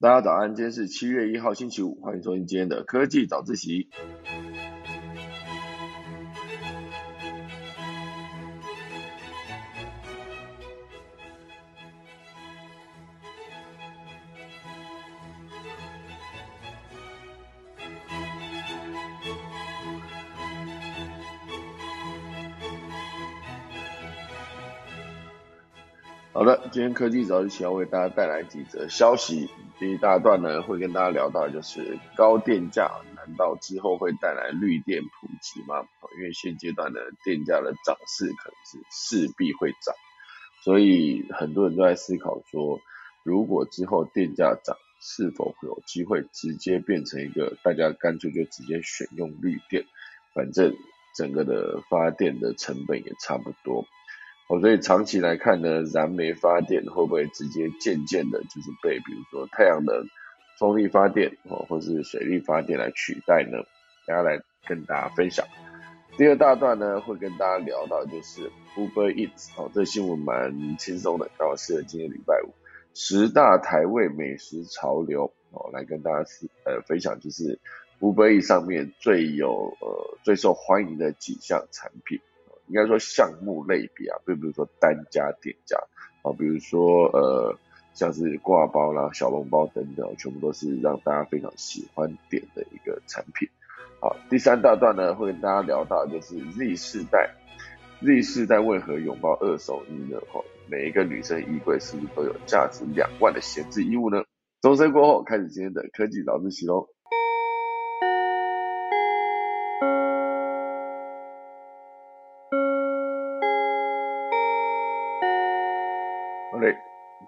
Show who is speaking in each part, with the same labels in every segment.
Speaker 1: 大家早安，今天是七月一号星期五，欢迎收听今天的科技早自习。今天科技早自习要为大家带来几则消息。第一大段呢，会跟大家聊到就是高电价，难道之后会带来绿电普及吗？因为现阶段的电价的涨势可能是势必会涨，所以很多人都在思考说，如果之后电价涨，是否会有机会直接变成一个大家干脆就直接选用绿电，反正整个的发电的成本也差不多。哦，所以长期来看呢，燃煤发电会不会直接渐渐的，就是被比如说太阳能、风力发电哦，或是水力发电来取代呢？大家来跟大家分享。第二大段呢，会跟大家聊到就是 Uber Eats 哦，这新闻蛮轻松的，刚好适合今天礼拜五十大台味美食潮流哦，来跟大家是呃分享，就是 Uber Eats 上面最有呃最受欢迎的几项产品。应该说项目类别啊，并不是说单家店家啊，比如说呃像是挂包啦、小笼包等等，全部都是让大家非常喜欢点的一个产品。好，第三大段呢会跟大家聊到就是 Z 世代，Z 世代为何拥抱二手衣呢？哈，每一个女生衣柜是不是都有价值两万的闲置衣物呢？钟声过后，开始今天的科技早自习喽。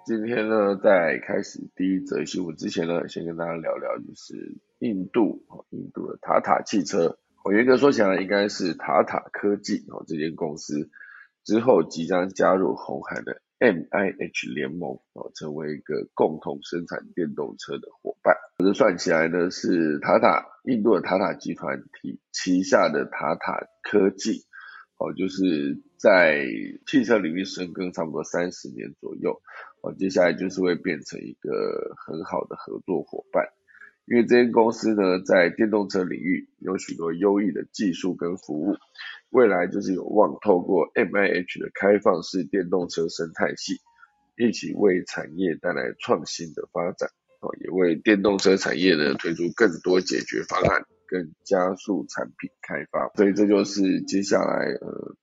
Speaker 1: 今天呢，在开始第一则新闻之前呢，先跟大家聊聊，就是印度哦，印度的塔塔汽车，我严格说起来，应该是塔塔科技哦，这间公司之后即将加入红海的 MIH 联盟哦，成为一个共同生产电动车的伙伴。这算起来呢，是塔塔印度的塔塔集团体旗下的塔塔科技。哦，就是在汽车领域深耕差不多三十年左右，哦，接下来就是会变成一个很好的合作伙伴，因为这间公司呢，在电动车领域有许多优异的技术跟服务，未来就是有望透过 MIH 的开放式电动车生态系，一起为产业带来创新的发展，哦，也为电动车产业呢推出更多解决方案。更加速产品开发，所以这就是接下来呃，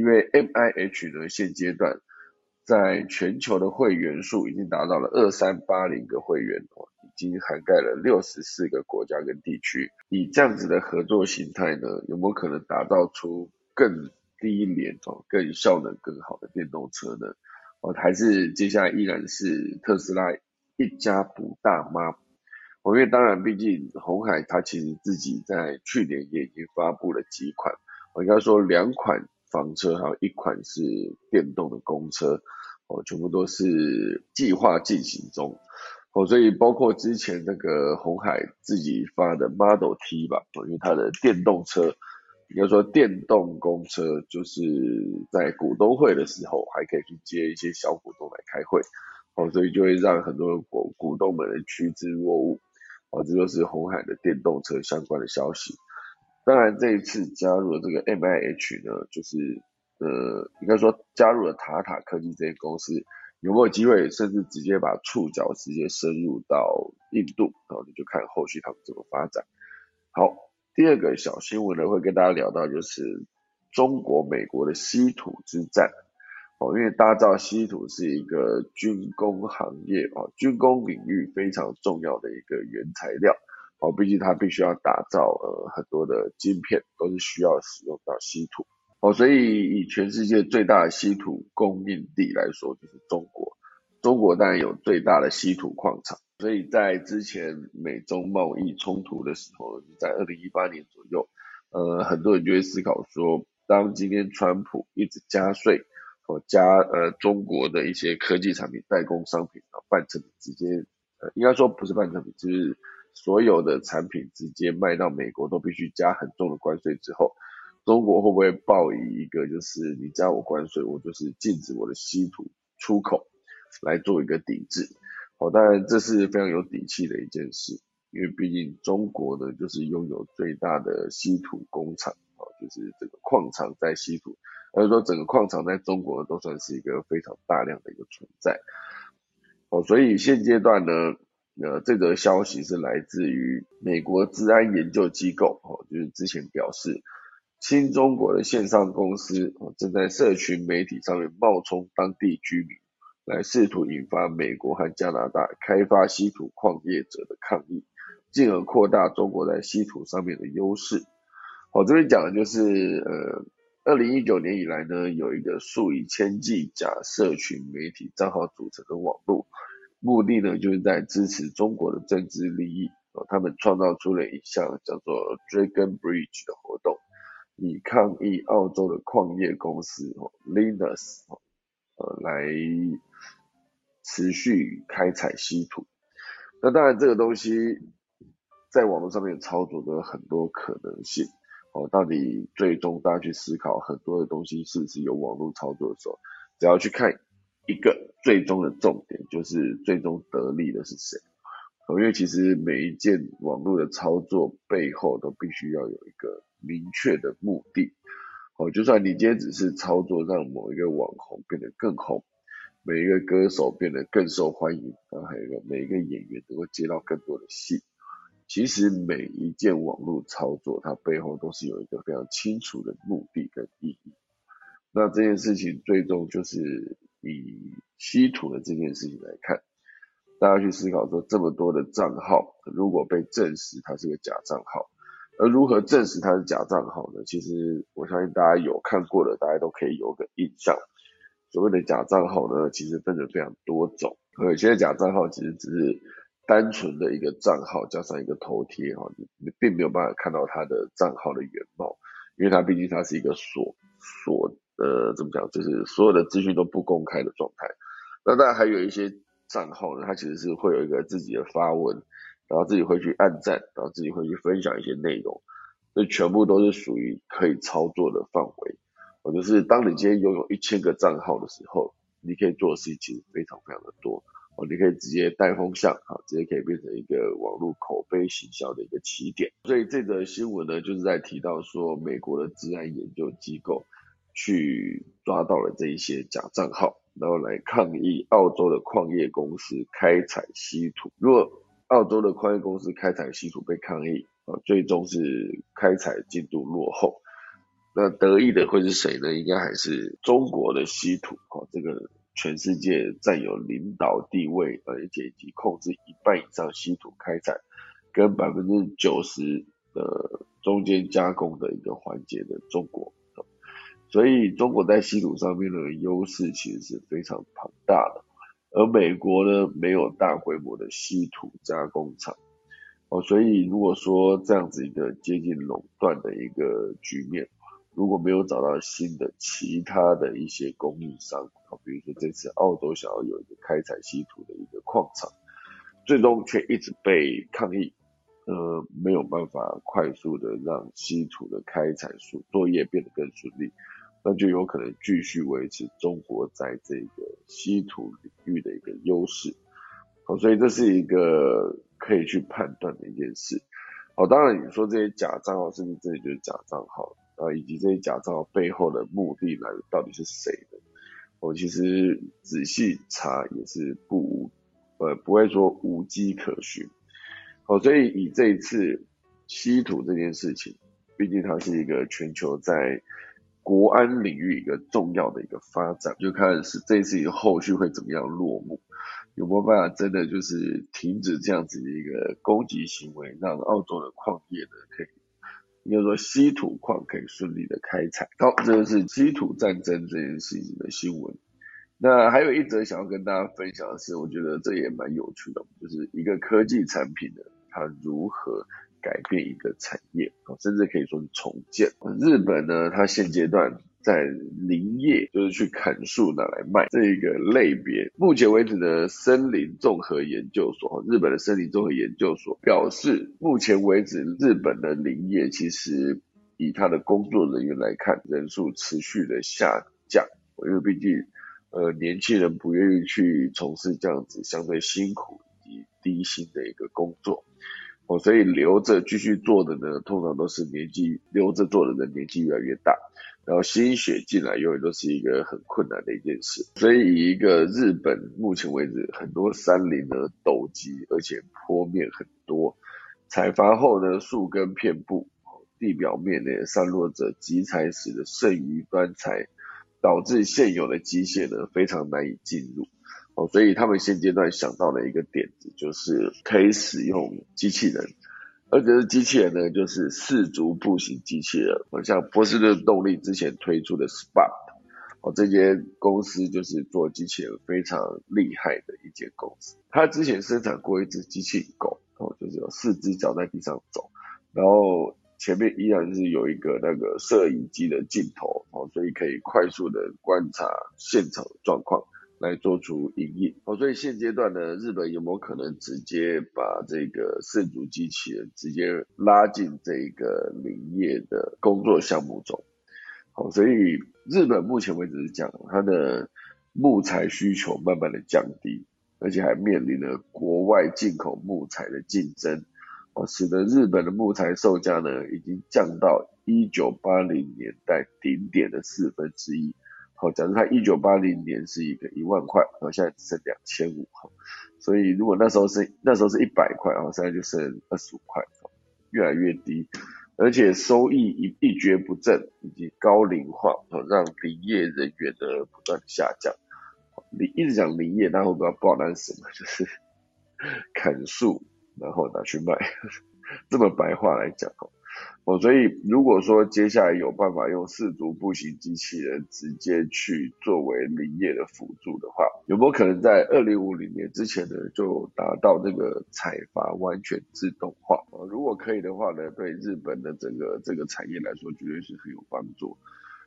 Speaker 1: 因为 M I H 呢现阶段在全球的会员数已经达到了二三八零个会员哦，已经涵盖了六十四个国家跟地区。以这样子的合作形态呢，有没有可能打造出更低廉哦、更效能更好的电动车呢？哦，还是接下来依然是特斯拉一家独大吗？因为当然，毕竟红海它其实自己在去年也已经发布了几款，我应该说两款房车，还有一款是电动的公车，哦，全部都是计划进行中，哦，所以包括之前那个红海自己发的 Model T 吧，哦因为它的电动车，应该说电动公车，就是在股东会的时候还可以去接一些小股东来开会，哦，所以就会让很多股股东们趋之若鹜。哦，这就是红海的电动车相关的消息。当然，这一次加入了这个 MIH 呢，就是呃，应该说加入了塔塔科技这些公司，有没有机会，甚至直接把触角直接深入到印度？然后你就看后续他们怎么发展。好，第二个小新闻呢，会跟大家聊到就是中国美国的稀土之战。哦，因为大家知道稀土是一个军工行业哦，军工领域非常重要的一个原材料哦，毕竟它必须要打造呃很多的晶片，都是需要使用到稀土哦，所以以全世界最大的稀土供应地来说，就是中国。中国当然有最大的稀土矿场，所以在之前美中贸易冲突的时候，在二零一八年左右，呃，很多人就会思考说，当今天川普一直加税。加呃中国的一些科技产品代工商品啊，半成品直接呃应该说不是半成品，就是所有的产品直接卖到美国都必须加很重的关税之后，中国会不会报以一个就是你加我关税，我就是禁止我的稀土出口来做一个抵制？哦，当然这是非常有底气的一件事，因为毕竟中国呢就是拥有最大的稀土工厂，哦，就是这个矿场在稀土，而说整个矿场在中国都算是一个非常大量的一个存在。哦，所以现阶段呢，呃，这则消息是来自于美国治安研究机构，哦，就是之前表示，新中国的线上公司正在社群媒体上面冒充当地居民，来试图引发美国和加拿大开发稀土矿业者的抗议，进而扩大中国在稀土上面的优势。我这边讲的就是，呃，二零一九年以来呢，有一个数以千计假社群媒体账号组成的网络。目的呢，就是在支持中国的政治利益。哦，他们创造出了一项叫做 Dragon Bridge 的活动，以抗议澳洲的矿业公司哦 Linus 哦呃来持续开采稀土。那当然，这个东西在网络上面操作的很多可能性。哦，到底最终大家去思考很多的东西是不是有网络操作的时候，只要去看。一个最终的重点就是最终得利的是谁？因为其实每一件网络的操作背后都必须要有一个明确的目的。哦，就算你今天只是操作让某一个网红变得更红，每一个歌手变得更受欢迎，然后还有一个每一个演员能够接到更多的戏，其实每一件网络操作它背后都是有一个非常清楚的目的跟意义。那这件事情最终就是。以稀土的这件事情来看，大家去思考说，这么多的账号，如果被证实它是个假账号，而如何证实它是假账号呢？其实我相信大家有看过的，大家都可以有个印象。所谓的假账号呢，其实分成非常多种。有些假账号其实只是单纯的一个账号加上一个头贴哈，你并没有办法看到它的账号的原貌，因为它毕竟它是一个锁锁。呃，怎么讲？就是所有的资讯都不公开的状态。那当然还有一些账号呢，它其实是会有一个自己的发文，然后自己会去按赞，然后自己会去分享一些内容，这全部都是属于可以操作的范围。我就是当你今天拥有一千个账号的时候，你可以做的事情其实非常非常的多。哦，你可以直接带风向，啊，直接可以变成一个网络口碑行销的一个起点。所以这则新闻呢，就是在提到说，美国的治安研究机构。去抓到了这一些假账号，然后来抗议澳洲的矿业公司开采稀土。如果澳洲的矿业公司开采稀土被抗议，啊，最终是开采进度落后，那得意的会是谁呢？应该还是中国的稀土，哦，这个全世界占有领导地位，而且以及控制一半以上稀土开采跟百分之九十的中间加工的一个环节的中国。所以中国在稀土上面的优势其实是非常庞大的，而美国呢没有大规模的稀土加工厂，哦，所以如果说这样子一个接近垄断的一个局面，如果没有找到新的其他的一些供应商，啊，比如说这次澳洲想要有一个开采稀土的一个矿场，最终却一直被抗议，呃，没有办法快速的让稀土的开采作作业变得更顺利。那就有可能继续维持中国在这个稀土领域的一个优势，好，所以这是一个可以去判断的一件事。好，当然你说这些假账号是不是真的就是假账号啊？以及这些假账号背后的目的来到底是谁的？我其实仔细查也是不呃不会说无迹可寻。好，所以以这一次稀土这件事情，毕竟它是一个全球在国安领域一个重要的一个发展，就看是这次后续会怎么样落幕，有没有办法真的就是停止这样子的一个攻击行为，让澳洲的矿业呢可以，应该说稀土矿可以顺利的开采。好，这就是稀土战争这件事情的新闻。那还有一则想要跟大家分享的是，我觉得这也蛮有趣的，就是一个科技产品呢，它如何。改变一个产业甚至可以说是重建。日本呢，它现阶段在林业，就是去砍树拿来卖这个类别。目前为止的森林综合研究所，日本的森林综合研究所表示，目前为止日本的林业其实以它的工作人员来看，人数持续的下降。因为毕竟呃年轻人不愿意去从事这样子相对辛苦以及低薪的一个工作。哦，所以留着继续做的呢，通常都是年纪留着做的人年纪越来越大，然后新血进来永远都是一个很困难的一件事。所以以一个日本目前为止很多山林呢陡急，而且坡面很多，采伐后呢树根遍布，地表面呢散落着集采时的剩余端材，导致现有的机械呢非常难以进入。哦，所以他们现阶段想到的一个点子，就是可以使用机器人，而且是机器人呢，就是四足步行机器人。像波士顿动力之前推出的 Spark，哦，这间公司就是做机器人非常厉害的一间公司。它之前生产过一只机器狗，哦，就是有四只脚在地上走，然后前面依然是有一个那个摄影机的镜头，哦，所以可以快速的观察现场状况。来做出营运哦，所以现阶段呢，日本有没有可能直接把这个圣足机器人直接拉进这个林业的工作项目中？好，所以日本目前为止是讲它的木材需求慢慢的降低，而且还面临了国外进口木材的竞争哦，使得日本的木材售价呢已经降到一九八零年代顶点的四分之一。好，假如他一九八零年是一个一万块，然后现在只剩两千五，哈，所以如果那时候是那时候是一百块，然后现在就剩二十五块，越来越低，而且收益一一蹶不振，以及高龄化，哦，让林业人员的不断下降。林一直讲林业，大家会不知道报单什么，就是砍树然后拿去卖，这么白话来讲，哦，所以如果说接下来有办法用四足步行机器人直接去作为林业的辅助的话，有没有可能在二零五零年之前呢就达到这个采伐完全自动化？啊，如果可以的话呢，对日本的整个这个产业来说绝对是很有帮助。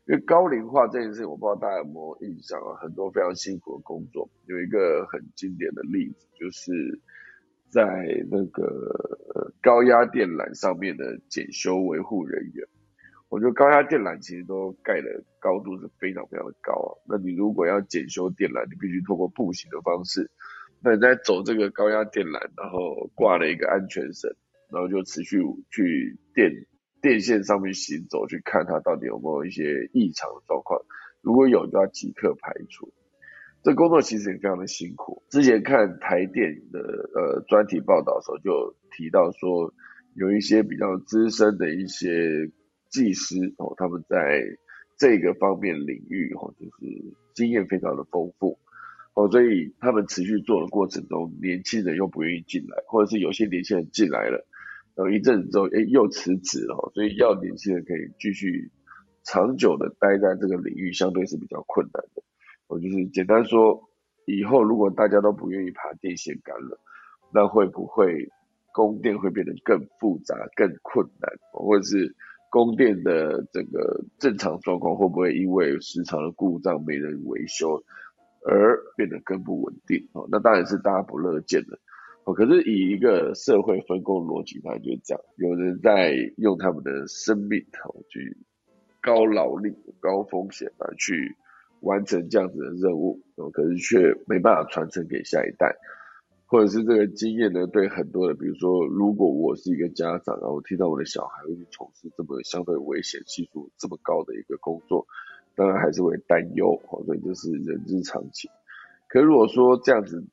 Speaker 1: 因为高龄化这件事，我不知道大家有没有印象啊，很多非常辛苦的工作，有一个很经典的例子就是。在那个高压电缆上面的检修维护人员，我觉得高压电缆其实都盖的高度是非常非常的高啊。那你如果要检修电缆，你必须通过步行的方式。那你在走这个高压电缆，然后挂了一个安全绳，然后就持续去电电线上面行走，去看它到底有没有一些异常的状况。如果有，就要即刻排除。这工作其实也非常的辛苦。之前看台电的呃专题报道的时候，就提到说，有一些比较资深的一些技师哦，他们在这个方面领域哦，就是经验非常的丰富哦，所以他们持续做的过程中，年轻人又不愿意进来，或者是有些年轻人进来了，然后一阵子之后，哎，又辞职了，所以要年轻人可以继续长久的待在这个领域，相对是比较困难的。我就是简单说，以后如果大家都不愿意爬电线杆了，那会不会供电会变得更复杂、更困难，或者是供电的整个正常状况会不会因为时常的故障没人维修而变得更不稳定？哦，那当然是大家不乐见的。哦，可是以一个社会分工逻辑，它就是这样：有人在用他们的生命哦去高劳力、高风险来去。完成这样子的任务，哦，可是却没办法传承给下一代，或者是这个经验呢？对很多的，比如说，如果我是一个家长，然后听到我的小孩会去从事这么相对危险系数这么高的一个工作，当然还是会担忧，所以这是人之常情。可如果说这样子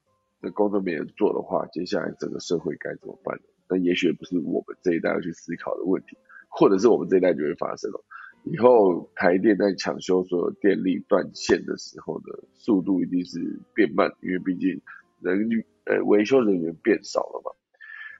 Speaker 1: 的工作没人做的话，接下来整个社会该怎么办呢？那也许不是我们这一代要去思考的问题，或者是我们这一代就会发生了。以后台电在抢修所有电力断线的时候呢，速度一定是变慢，因为毕竟人呃维修人员变少了嘛。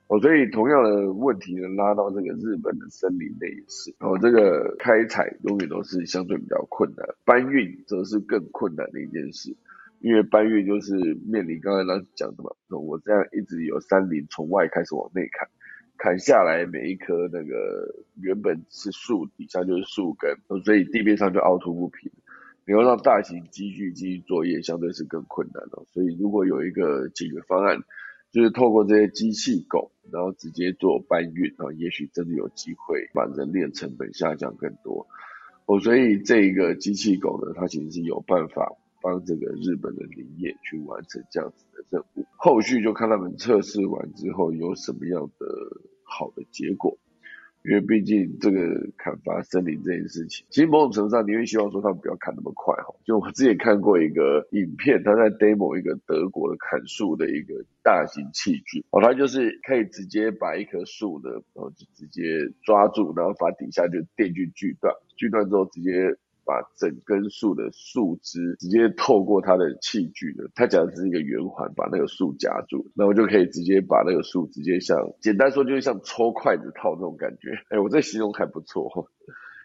Speaker 1: 哦，所以同样的问题呢，拉到这个日本的森林内也是。哦，这个开采永远都是相对比较困难，搬运则是更困难的一件事，因为搬运就是面临刚才老师讲的嘛，我这样一直有山林从外开始往内砍。砍下来每一棵那个原本是树底下就是树根，所以地面上就凹凸不平。你要让大型机具进行作业，相对是更困难的。所以如果有一个解决方案，就是透过这些机器狗，然后直接做搬运，啊，也许真的有机会把人力成本下降更多。哦，所以这个机器狗呢，它其实是有办法帮这个日本的林业去完成这样子的任务。后续就看他们测试完之后有什么样的好的结果。因为毕竟这个砍伐森林这件事情，其实某种程度上你会希望说他们不要砍那么快哈。就我之前看过一个影片，他在 demo 一个德国的砍树的一个大型器具哦，他就是可以直接把一棵树呢，然后就直接抓住，然后把底下就电锯锯断，锯断之后直接。把整根树的树枝直接透过它的器具的，它讲的是一个圆环，把那个树夹住，那我就可以直接把那个树直接像，简单说就是像抽筷子套那种感觉。哎，我这形容还不错。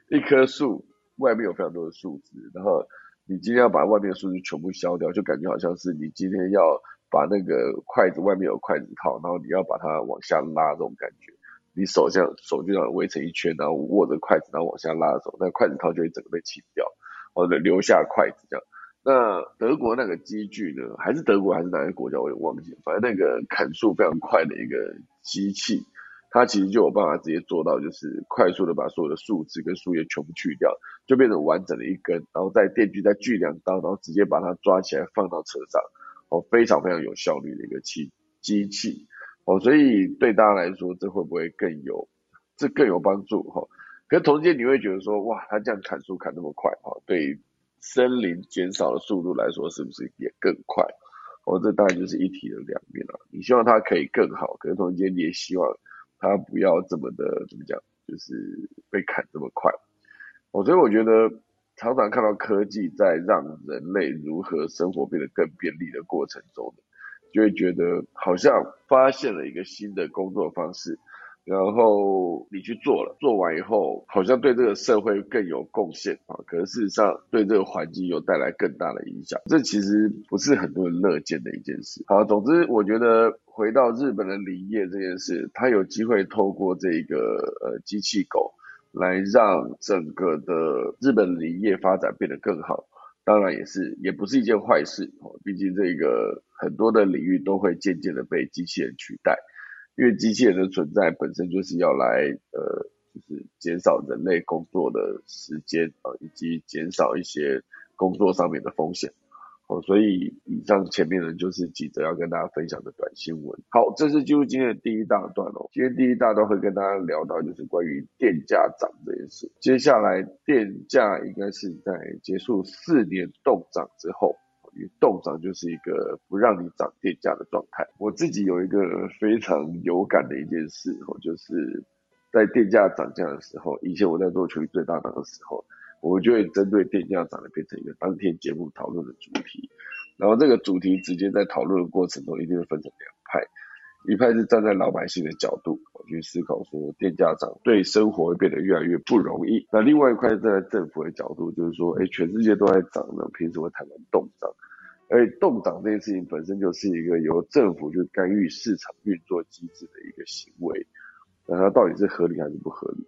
Speaker 1: 一棵树外面有非常多的树枝，然后你今天要把外面的树枝全部削掉，就感觉好像是你今天要把那个筷子外面有筷子套，然后你要把它往下拉这种感觉。你手这样手就这样围成一圈，然后握着筷子，然后往下拉的时候，那筷子套就会整个被清掉，或者留下筷子这样。那德国那个机具呢？还是德国还是哪个国家？我也忘记了。反正那个砍树非常快的一个机器，它其实就有办法直接做到，就是快速的把所有的树枝跟树叶全部去掉，就变成完整的一根，然后再电锯再锯两刀，然后直接把它抓起来放到车上，哦，非常非常有效率的一个器机器。哦，所以对大家来说，这会不会更有，这更有帮助哈？可是同时间你会觉得说，哇，他这样砍树砍那么快哈，对森林减少的速度来说，是不是也更快？哦，这当然就是一体的两面了。你希望它可以更好，可是同时间你也希望它不要这么的怎么讲，就是被砍这么快。哦，所以我觉得常常看到科技在让人类如何生活变得更便利的过程中呢。就会觉得好像发现了一个新的工作方式，然后你去做了，做完以后好像对这个社会更有贡献啊，可是事实上对这个环境又带来更大的影响，这其实不是很多人乐见的一件事。好，总之我觉得回到日本的林业这件事，他有机会透过这个呃机器狗来让整个的日本林业发展变得更好。当然也是，也不是一件坏事哦。毕竟这个很多的领域都会渐渐的被机器人取代，因为机器人的存在本身就是要来呃，就是减少人类工作的时间啊，以及减少一些工作上面的风险。哦，所以以上前面呢就是几则要跟大家分享的短新闻。好，这是进入今天的第一大段哦。今天第一大段会跟大家聊到就是关于电价涨这件事。接下来电价应该是在结束四年冻涨之后，因为冻涨就是一个不让你涨电价的状态。我自己有一个非常有感的一件事哦，就是在电价涨价的时候，以前我在做群最大档的时候。我就会针对电价涨的变成一个当天节目讨论的主题，然后这个主题直接在讨论的过程中一定会分成两派，一派是站在老百姓的角度去思考说电价涨对生活会变得越来越不容易，那另外一块站在政府的角度就是说，哎，全世界都在涨呢，凭什么台湾动涨？而动涨这件事情本身就是一个由政府去干预市场运作机制的一个行为，那它到底是合理还是不合理？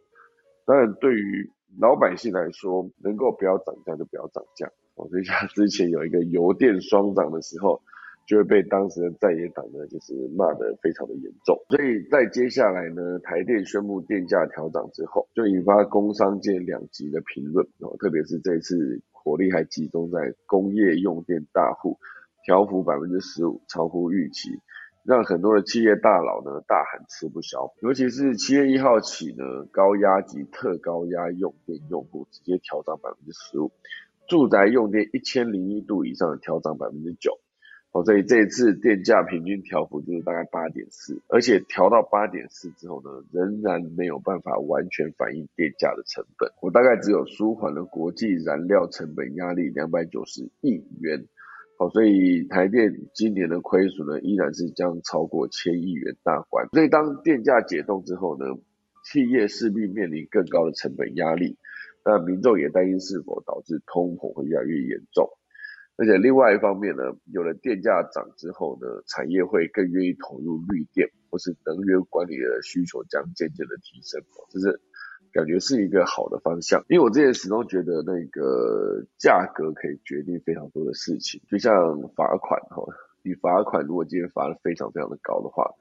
Speaker 1: 当然对于老百姓来说，能够不要涨价就不要涨价。哦，所以像之前有一个油电双涨的时候，就会被当时的在野党呢，就是骂得非常的严重。所以在接下来呢，台电宣布电价调涨之后，就引发工商界两极的评论。哦，特别是这次火力还集中在工业用电大户，调幅百分之十五，超乎预期。让很多的企业大佬呢大喊吃不消，尤其是七月一号起呢，高压及特高压用电用户直接调涨百分之十五，住宅用电一千零一度以上的调涨百分之九，哦，所以这一次电价平均调幅就是大概八点四，而且调到八点四之后呢，仍然没有办法完全反映电价的成本，我大概只有舒缓了国际燃料成本压力两百九十亿元。好，所以台电今年的亏损呢，依然是将超过千亿元大关。所以当电价解冻之后呢，企业势必面临更高的成本压力。那民众也担心是否导致通膨会越来越严重。而且另外一方面呢，有了电价涨之后呢，产业会更愿意投入绿电或是能源管理的需求将渐渐的提升。这是。感觉是一个好的方向，因为我之前始终觉得那个价格可以决定非常多的事情，就像罚款哈，你罚款如果今天罚的非常非常的高的话，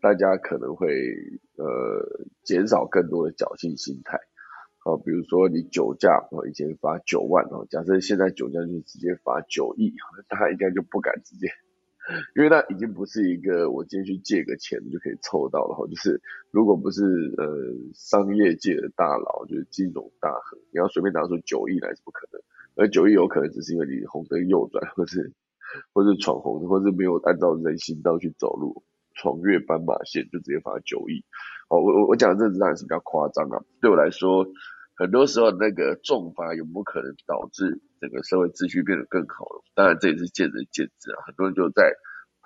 Speaker 1: 大家可能会呃减少更多的侥幸心态，哦，比如说你酒驾，哦，以前罚九万哦，假设现在酒驾就直接罚九亿，大家应该就不敢直接，因为那已经不是一个我今天去借个钱就可以凑到了哈，就是如果不是呃商业界的大佬，就是金融大亨，你要随便拿出九亿来是不可能，而九亿有可能只是因为你红灯右转，或是或是闯红，或是没有按照人行道去走路，闯越斑马线就直接罚九亿。哦，我我我讲的这当然是比较夸张啊，对我来说。很多时候，那个重罚有没有可能导致整个社会秩序变得更好了？当然，这也是见仁见智啊。很多人就在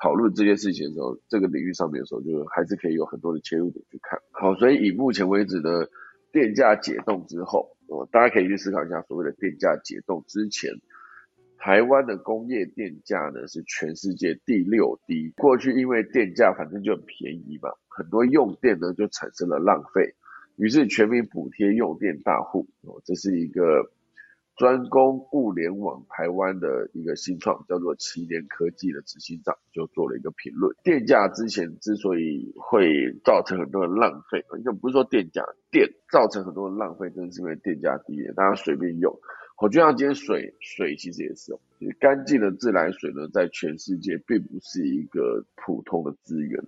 Speaker 1: 讨论这件事情的时候，这个领域上面的时候，就还是可以有很多的切入点去看。好，所以以目前为止的电价解冻之后，哦，大家可以去思考一下，所谓的电价解冻之前，台湾的工业电价呢是全世界第六低。过去因为电价反正就很便宜嘛，很多用电呢就产生了浪费。于是全民补贴用电大户哦，这是一个专攻物联网台湾的一个新创，叫做奇联科技的执行长就做了一个评论。电价之前之所以会造成很多的浪费，应该不是说电价电造成很多的浪费，真的是因为电价低，大家随便用。我就像今天水水其实也是哦，干净的自来水呢，在全世界并不是一个普通的资源。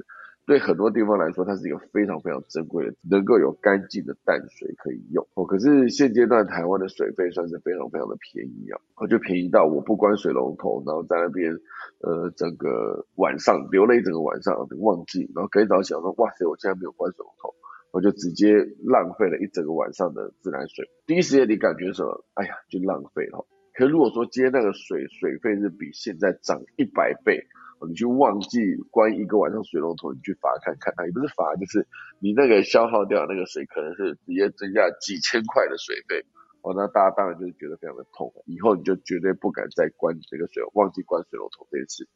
Speaker 1: 对很多地方来说，它是一个非常非常珍贵的，能够有干净的淡水可以用哦。可是现阶段台湾的水费算是非常非常的便宜啊，我就便宜到我不关水龙头，然后在那边呃整个晚上流了一整个晚上忘记，然后隔一早起来说哇塞，我竟然没有关水龙头，我就直接浪费了一整个晚上的自来水。第一时间你感觉什么？哎呀，就浪费了。可如果说接那个水水费是比现在涨一百倍。你去忘记关一个晚上水龙头，你去罚看看，它也不是罚，就是你那个消耗掉那个水，可能是直接增加几千块的水费。哦，那大家当然就是觉得非常的痛，以后你就绝对不敢再关这个水，忘记关水龙头这一次。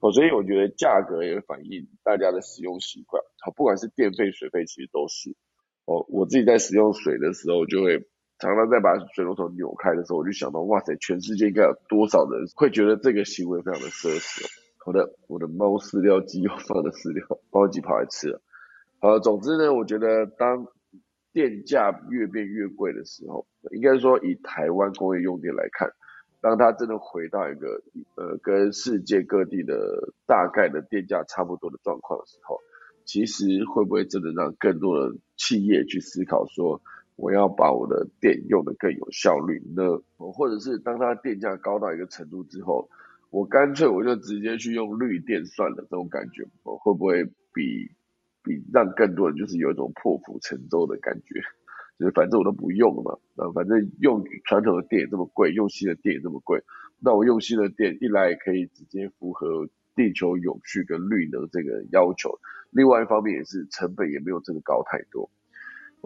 Speaker 1: 哦，所以我觉得价格也反映大家的使用习惯。好，不管是电费、水费，其实都是。哦，我自己在使用水的时候，就会常常在把水龙头扭开的时候，我就想到，哇塞，全世界应该有多少人会觉得这个行为非常的奢侈。好的，我的猫饲料机又放了饲料，猫机跑来吃了。好，总之呢，我觉得当电价越变越贵的时候，应该说以台湾工业用电来看，当它真的回到一个呃跟世界各地的大概的电价差不多的状况的时候，其实会不会真的让更多的企业去思考说，我要把我的电用的更有效率呢？或者是当它电价高到一个程度之后？我干脆我就直接去用绿电算了，这种感觉我会不会比比让更多人就是有一种破釜沉舟的感觉？就是反正我都不用了嘛，那反正用传统的电也这么贵，用新的电也这么贵，那我用新的电一来可以直接符合地球永续跟绿能这个要求，另外一方面也是成本也没有这个高太多。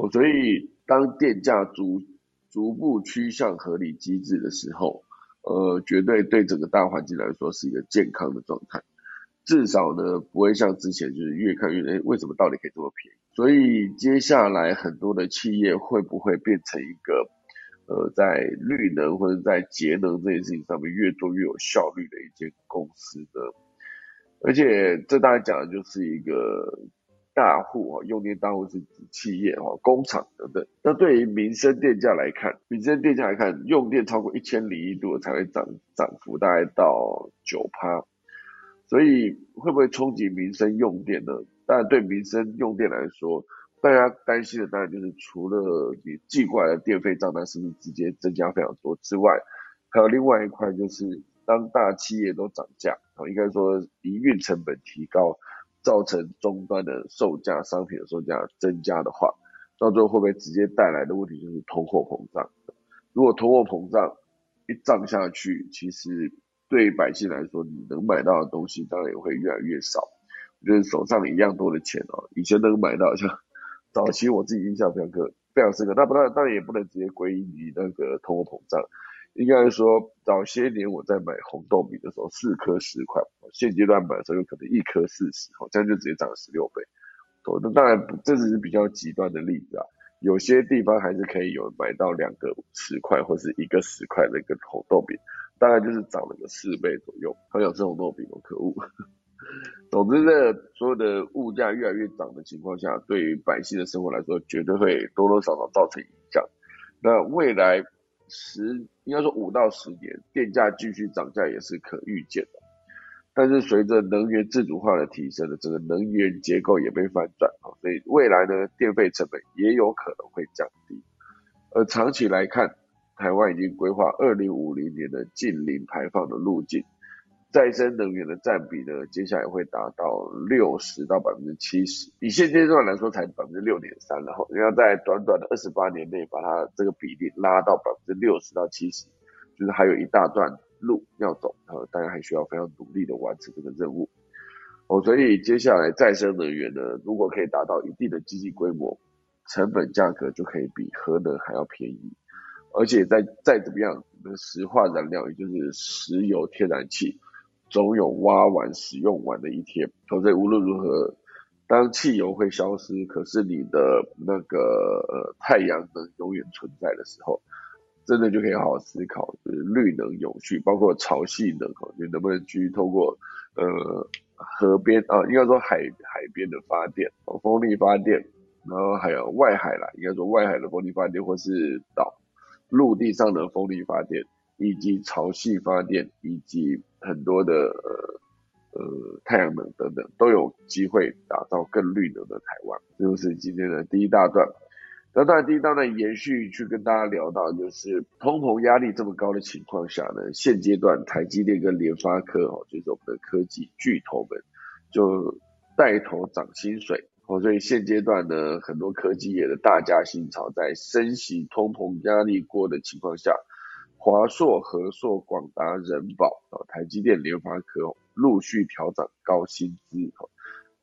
Speaker 1: 所以当电价逐逐步趋向合理机制的时候。呃，绝对对整个大环境来说是一个健康的状态，至少呢不会像之前就是越看越哎，为什么到底可以这么便宜？所以接下来很多的企业会不会变成一个呃在绿能或者在节能这件事情上面越做越有效率的一间公司呢？而且这大家讲的就是一个。大户啊，用电大户是指企业哈、工厂等等。那对于民生电价来看，民生电价来看，用电超过一千里一度才会涨涨幅大概到九趴，所以会不会冲击民生用电呢？当然，对民生用电来说，大家担心的当然就是除了你寄过来的电费账单是不是直接增加非常多之外，还有另外一块就是当大企业都涨价啊，应该说营运成本提高。造成终端的售价、商品的售价增加的话，到最后会不会直接带来的问题就是通货膨胀？如果通货膨胀一涨下去，其实对百姓来说，你能买到的东西当然也会越来越少。就是手上一样多的钱哦，以前能买到像早期我自己印象非常刻非常深刻，那不然当然也不能直接归因于那个通货膨胀。应该说，早些年我在买红豆米的时候，四颗十块，现阶段买的时候有可能一颗四十，这样就直接涨了十六倍。那当然，这只是比较极端的例子啊，有些地方还是可以有买到两个十块或是一个十块的一个红豆饼，大概就是涨了个四倍左右。还有这红豆饼，可恶。总之，这所有的物价越来越涨的情况下，对于百姓的生活来说，绝对会多多少少造成影响。那未来十应该说五到十年，电价继续涨价也是可预见的。但是随着能源自主化的提升呢，整个能源结构也被翻转啊，所以未来呢，电费成本也有可能会降低。而长期来看，台湾已经规划二零五零年的近零排放的路径，再生能源的占比呢，接下来会达到六十到百分之七十。以现阶段来说，才百分之六点三，然后你要在短短的二十八年内把它这个比例拉到百分之六十到七十，就是还有一大段。路要走，呃，大家还需要非常努力的完成这个任务，哦，所以接下来再生能源呢，如果可以达到一定的经济规模，成本价格就可以比核能还要便宜，而且再再怎么样，石化燃料也就是石油、天然气，总有挖完使用完的一天，所以无论如何，当汽油会消失，可是你的那个太阳能永远存在的时候。真的就可以好好思考，就是绿能永续，包括潮汐能，你能不能继续透过呃河边啊，应该说海海边的发电，风力发电，然后还有外海啦，应该说外海的风力发电，或是岛陆地上的风力发电，以及潮汐发电，以及很多的呃呃太阳能等等，都有机会打造更绿能的台湾。这就是今天的第一大段。那当然，第一大段，延续去跟大家聊到，就是通膨压力这么高的情况下呢，现阶段台积电跟联发科哦，就是我们的科技巨头们，就带头涨薪水哦，所以现阶段呢，很多科技业的大家薪潮，在升息、通膨压力过的情况下，华硕、和硕、广达、人保啊，台积电、联发科陆续调涨高薪资哦。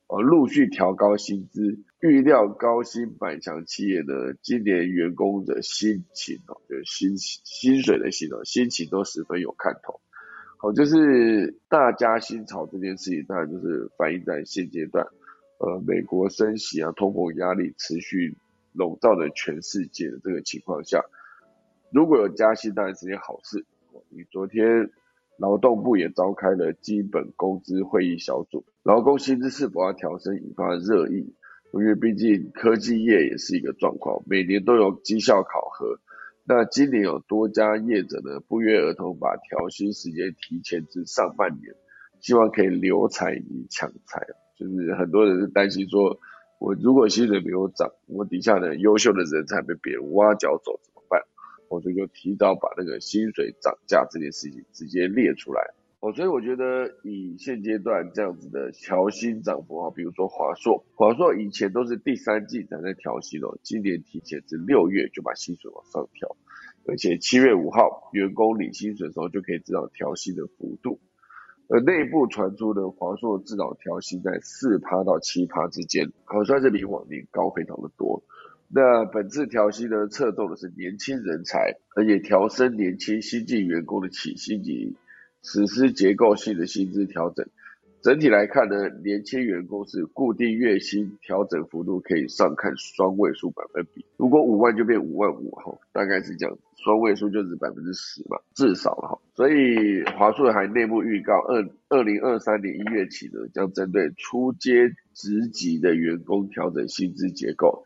Speaker 1: 呃，陆续调高薪资，预料高薪百强企业呢，今年员工的心情哦，就是薪薪水的薪哦，心情都十分有看头。好，就是大家薪潮这件事情，当然就是反映在现阶段，呃，美国升息啊，通膨压力持续笼罩着全世界的这个情况下，如果有加息，当然是件好事。你昨天。劳动部也召开了基本工资会议小组，劳工薪资是否要调升引发热议，因为毕竟科技业也是一个状况，每年都有绩效考核，那今年有多家业者呢不约而同把调薪时间提前至上半年，希望可以留才以抢才，就是很多人是担心说，我如果薪水没有涨，我底下的优秀的人才被别人挖角走怎？我这就提早把那个薪水涨价这件事情直接列出来。哦，所以我觉得以现阶段这样子的调薪涨幅啊，比如说华硕，华硕以前都是第三季才在调薪哦，今年提前至六月就把薪水往上调，而且七月五号员工领薪水的时候就可以知道调薪的幅度。而内部传出的华硕至少调薪在四趴到七趴之间，好算是比往年高非常的多。那本次调薪呢，侧重的是年轻人才，而且调升年轻新进员工的起薪及实施结构性的薪资调整。整体来看呢，年轻员工是固定月薪调整幅度可以上看双位数百分比，如果五万就变五万五哈，大概是这样，双位数就是百分之十嘛，至少哈。所以华硕还内部预告，二二零二三年一月起呢，将针对初阶职级的员工调整薪资结构。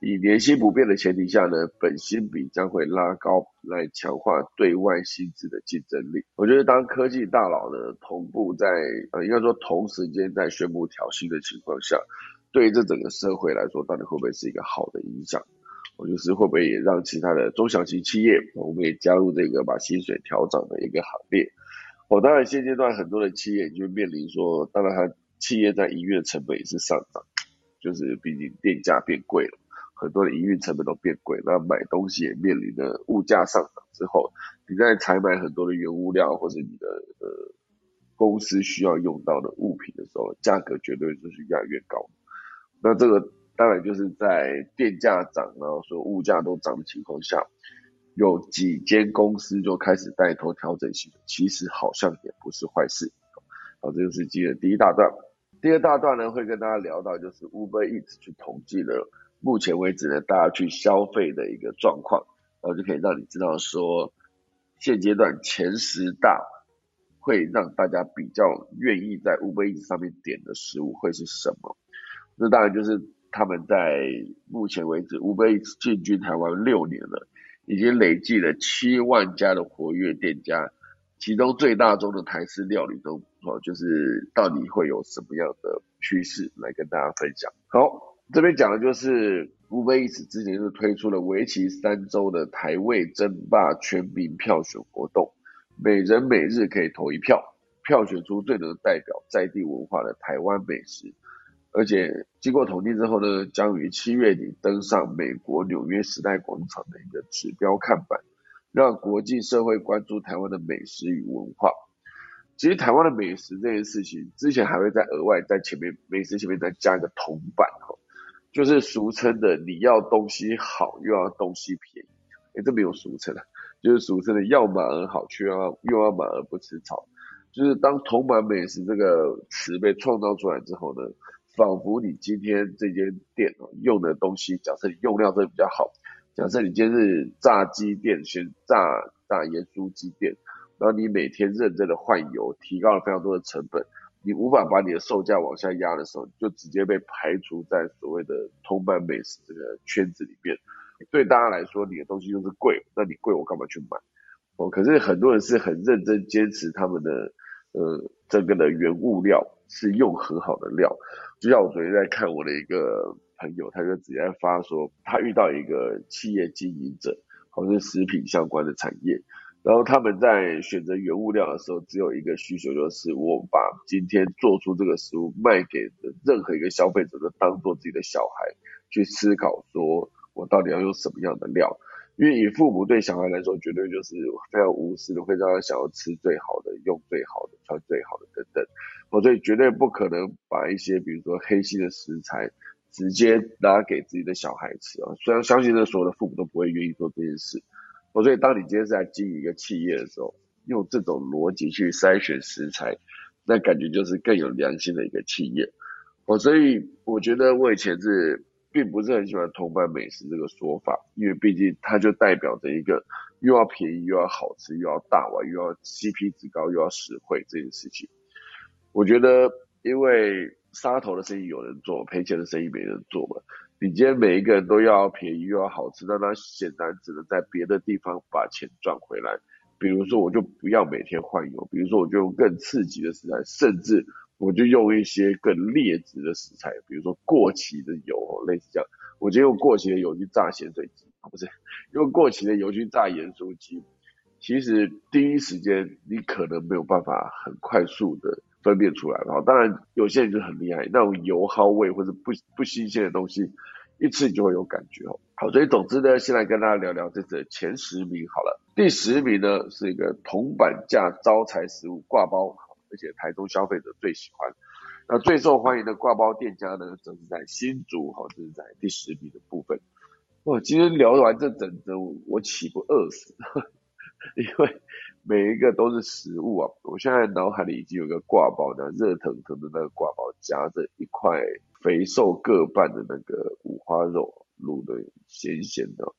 Speaker 1: 以年薪不变的前提下呢，本薪比将会拉高，来强化对外薪资的竞争力。我觉得当科技大佬呢同步在呃应该说同时间在宣布调薪的情况下，对于这整个社会来说，到底会不会是一个好的影响？我就是会不会也让其他的中小型企业，我们也加入这个把薪水调涨的一个行列？我当然现阶段很多的企业就面临说，当然它企业在营运成本也是上涨，就是毕竟电价变贵了。很多的营运成本都变贵，那买东西也面临着物价上涨之后，你在采买很多的原物料或者你的呃公司需要用到的物品的时候，价格绝对就是越来越高。那这个当然就是在电价涨，然后说物价都涨的情况下，有几间公司就开始带头调整薪水，其实好像也不是坏事。好，这就是今天第一大段。第二大段呢，会跟大家聊到就是 Uber Eats 去统计了。目前为止呢，大家去消费的一个状况，然后就可以让你知道说，现阶段前十大会让大家比较愿意在 Uber Eats 上面点的食物会是什么？那当然就是他们在目前为止，Uber Eats 进军台湾六年了，已经累计了七万家的活跃店家，其中最大宗的台式料理中，哦，就是到底会有什么样的趋势来跟大家分享。好，这边讲的就是无非意思，之前是推出了为期三周的台味争霸全民票选活动，每人每日可以投一票，票选出最能代表在地文化的台湾美食。而且经过统计之后呢，将于七月底登上美国纽约时代广场的一个指标看板，让国际社会关注台湾的美食与文化。其实台湾的美食这件事情，之前还会在额外在前面美食前面再加一个铜板哈，就是俗称的你要东西好又要东西便宜，哎，这没有俗称的，就是俗称的要马而好却要又要马而不吃草。就是当铜板美食这个词被创造出来之后呢。仿佛你今天这间店用的东西，假设你用料真的比较好，假设你今天是炸鸡店，先炸炸盐酥鸡店，然后你每天认真的换油，提高了非常多的成本，你无法把你的售价往下压的时候，就直接被排除在所谓的通版美食这个圈子里面。对大家来说，你的东西就是贵，那你贵我干嘛去买？哦，可是很多人是很认真坚持他们的呃这个的原物料是用很好的料。就像我昨天在看我的一个朋友，他就直接发说，他遇到一个企业经营者，好像是食品相关的产业，然后他们在选择原物料的时候，只有一个需求，就是我把今天做出这个食物卖给的任何一个消费者，都当做自己的小孩去思考，说我到底要用什么样的料。因为以父母对小孩来说，绝对就是非常无私的，会让他想要吃最好的、用最好的、穿最好的等等。我所以绝对不可能把一些比如说黑心的食材直接拿给自己的小孩吃啊。虽然相信这所有的父母都不会愿意做这件事。我所以当你今天是在经营一个企业的时候，用这种逻辑去筛选食材，那感觉就是更有良心的一个企业。我所以我觉得我以前是。并不是很喜欢“同伴美食”这个说法，因为毕竟它就代表着一个又要便宜又要好吃又要大碗又要 CP 值高又要实惠这件事情。我觉得，因为杀头的生意有人做，赔钱的生意没人做嘛。你今天每一个人都要便宜又要好吃，那他显然只能在别的地方把钱赚回来。比如说，我就不要每天换油；，比如说，我就用更刺激的食材，甚至。我就用一些更劣质的食材，比如说过期的油，类似这样，我就用过期的油去炸咸水鸡，不是用过期的油去炸盐酥鸡。其实第一时间你可能没有办法很快速的分辨出来，哈。当然有些人就很厉害，那种油耗味或者不不新鲜的东西，一吃你就会有感觉，哦。好，所以总之呢，先来跟大家聊聊这次前十名好了。第十名呢是一个铜板价招财食物挂包。而且台中消费者最喜欢，那最受欢迎的挂包店家呢，则是在新竹，哈，这是在第十名的部分。哇，今天聊完这整整，我岂不饿死？因为每一个都是食物啊！我现在脑海里已经有个挂包的热腾腾的那个挂包，夹着一块肥瘦各半的那个五花肉，卤的咸咸的，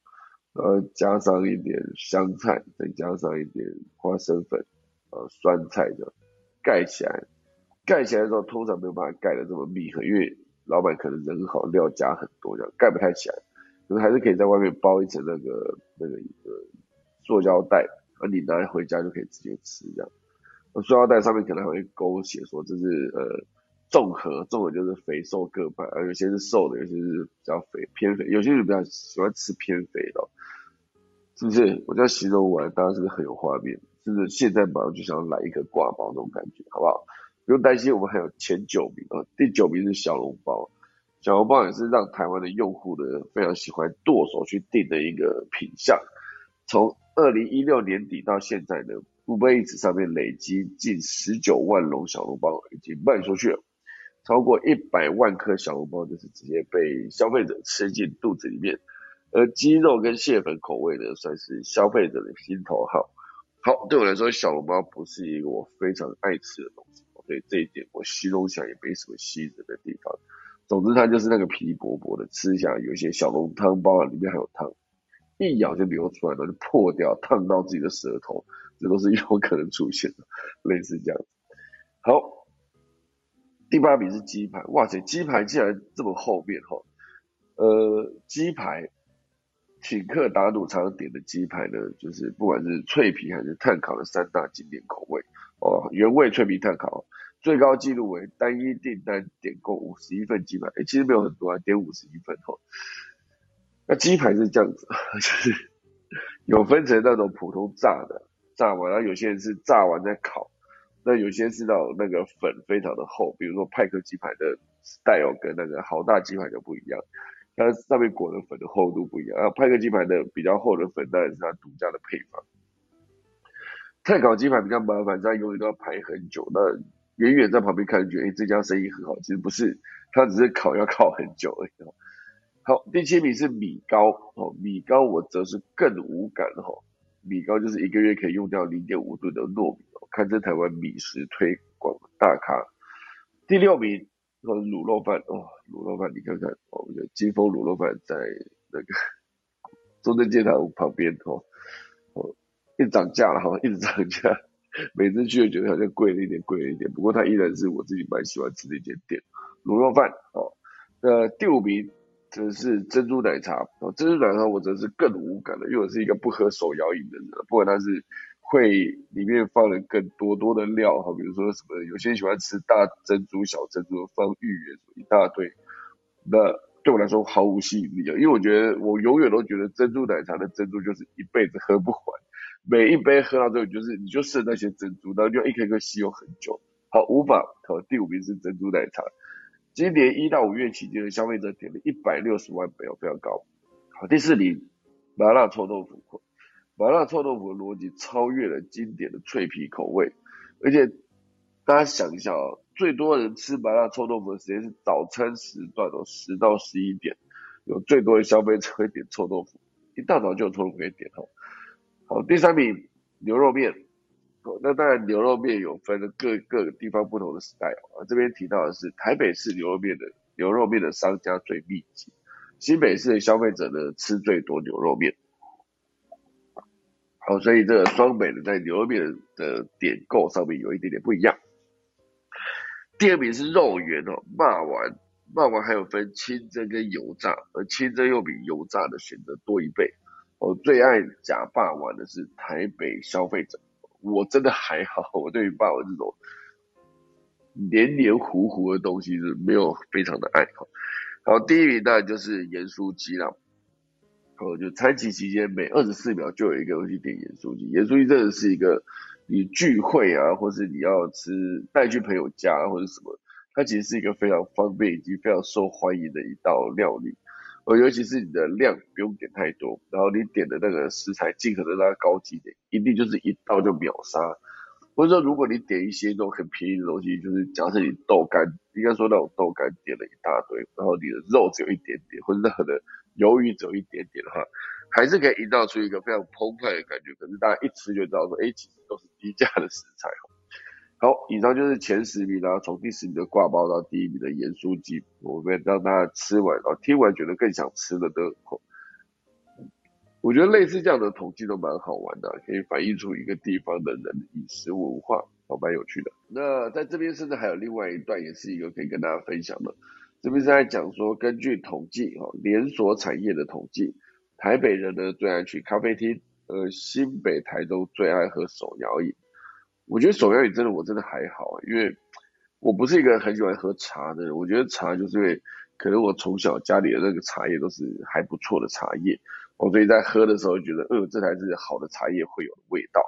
Speaker 1: 然后加上一点香菜，再加上一点花生粉，呃，酸菜的。盖起来，盖起来的时候通常没有办法盖的这么密合，因为老板可能人好料加很多，这样盖不太起来。可是还是可以在外面包一层那个那个一个塑胶袋，而你拿回家就可以直接吃这样。塑料袋上面可能还会勾写说这是呃综合，综合就是肥瘦各半，而有些是瘦的，有些是比较肥偏肥，有些人比较喜欢吃偏肥的，是不是？我这样形容完，大家是不是很有画面？甚至现在马上就想来一个挂包那种感觉，好不好？不用担心，我们还有前九名啊，第九名是小笼包，小笼包也是让台湾的用户呢非常喜欢剁手去订的一个品相。从二零一六年底到现在呢，五百亿子上面累积近十九万笼小笼包已经卖出去了，超过一百万颗小笼包就是直接被消费者吃进肚子里面，而鸡肉跟蟹粉口味呢，算是消费者的心头好。好，对我来说，小笼包不是一个我非常爱吃的东西，所以这一点我形容起来也没什么吸引人的地方。总之，它就是那个皮薄薄的，吃起来有些小笼汤包啊，里面还有汤，一咬就流出来了，就破掉，烫到自己的舌头，这都是 有可能出现的，类似这样。好，第八名是鸡排，哇塞，鸡排竟然这么后面哈，呃，鸡排。请客打赌常常点的鸡排呢，就是不管是脆皮还是炭烤的三大经典口味哦，原味脆皮炭烤，最高纪录为单一订单点购五十一份鸡排，哎，其实没有很多啊，点五十一份哦。那鸡排是这样子，就是有分成那种普通炸的，炸完，然后有些人是炸完再烤，那有些是那种那个粉非常的厚，比如说派克鸡排的 style 跟那个好大鸡排就不一样。它上面裹的粉的厚度不一样，啊，派克鸡排的比较厚的粉当然是它独家的配方。泰烤鸡排比较麻烦，它永远都要排很久。那远远在旁边看，觉得哎这家生意很好，其实不是，它只是烤要烤很久而已。好，第七名是米糕哦，米糕我则是更无感哈，米糕就是一个月可以用掉零点五吨的糯米哦，堪称台湾米食推广大咖。第六名。说卤肉饭哦，卤肉饭你看看哦，金丰卤肉饭在那个 中正建堂旁边哦，哦，一涨价了哈，一直涨价，每次去都觉得好像贵了一点，贵了一点。不过它依然是我自己蛮喜欢吃的一间店，卤肉饭哦。那第五名则是珍珠奶茶哦，珍珠奶茶我则是更无感的，因为我是一个不喝手摇饮的人，不管它是。会里面放了更多多的料哈，比如说什么，有些人喜欢吃大珍珠、小珍珠，放芋圆一大堆，那对我来说毫无吸引力啊，因为我觉得我永远都觉得珍珠奶茶的珍珠就是一辈子喝不完，每一杯喝到最后就是你就剩那些珍珠，然后就一颗颗吸有很久。好，无法，好，第五名是珍珠奶茶，今年一到五月期间的消费者点了一百六十万杯哦，非常高。好，第四名麻辣臭豆腐。麻辣臭豆腐的逻辑超越了经典的脆皮口味，而且大家想一下啊，最多人吃麻辣臭豆腐的时间是早餐时段哦，十到十一点，有最多的消费者会点臭豆腐，一大早就有臭豆腐可以点哦。好，第三名牛肉面，那当然牛肉面有分各各个地方不同的 style 啊，这边提到的是台北市牛肉面的牛肉面的商家最密集，新北市的消费者呢吃最多牛肉面。好，所以这个双北的在牛肉面的点购上面有一点点不一样。第二名是肉圆哦，骂完骂完还有分清蒸跟油炸，而清蒸又比油炸的选择多一倍。我最爱假霸王的是台北消费者，我真的还好，我对于霸王这种黏黏糊糊的东西是没有非常的爱好。好，第一名当然就是盐酥鸡了。哦，就餐期期间每二十四秒就有一个东西点盐酥鸡，盐酥鸡真的是一个你聚会啊，或是你要吃带去朋友家或者什么，它其实是一个非常方便以及非常受欢迎的一道料理。尤其是你的量不用点太多，然后你点的那个食材尽可能让它高级点，一定就是一道就秒杀。或者说如果你点一些那种很便宜的东西，就是假设你豆干，应该说那种豆干点了一大堆，然后你的肉只有一点点，或者任何的。鱿鱼只有一点点的话，还是可以营造出一个非常澎湃的感觉。可是大家一吃就知道说，哎，其实都是低价的食材好，以上就是前十名，啦从第十名的挂包到第一名的盐酥鸡，我们让大家吃完，然后听完觉得更想吃了的。我觉得类似这样的统计都蛮好玩的，可以反映出一个地方的人饮食文化，好蛮有趣的。那在这边甚至还有另外一段，也是一个可以跟大家分享的。这边是在讲说，根据统计，哈，连锁产业的统计，台北人呢最爱去咖啡厅，呃，新北、台东最爱喝手摇饮。我觉得手摇饮真的，我真的还好，因为我不是一个很喜欢喝茶的人。我觉得茶就是因为可能我从小家里的那个茶叶都是还不错的茶叶，我所以在喝的时候觉得，呃，这才是好的茶叶会有的味道。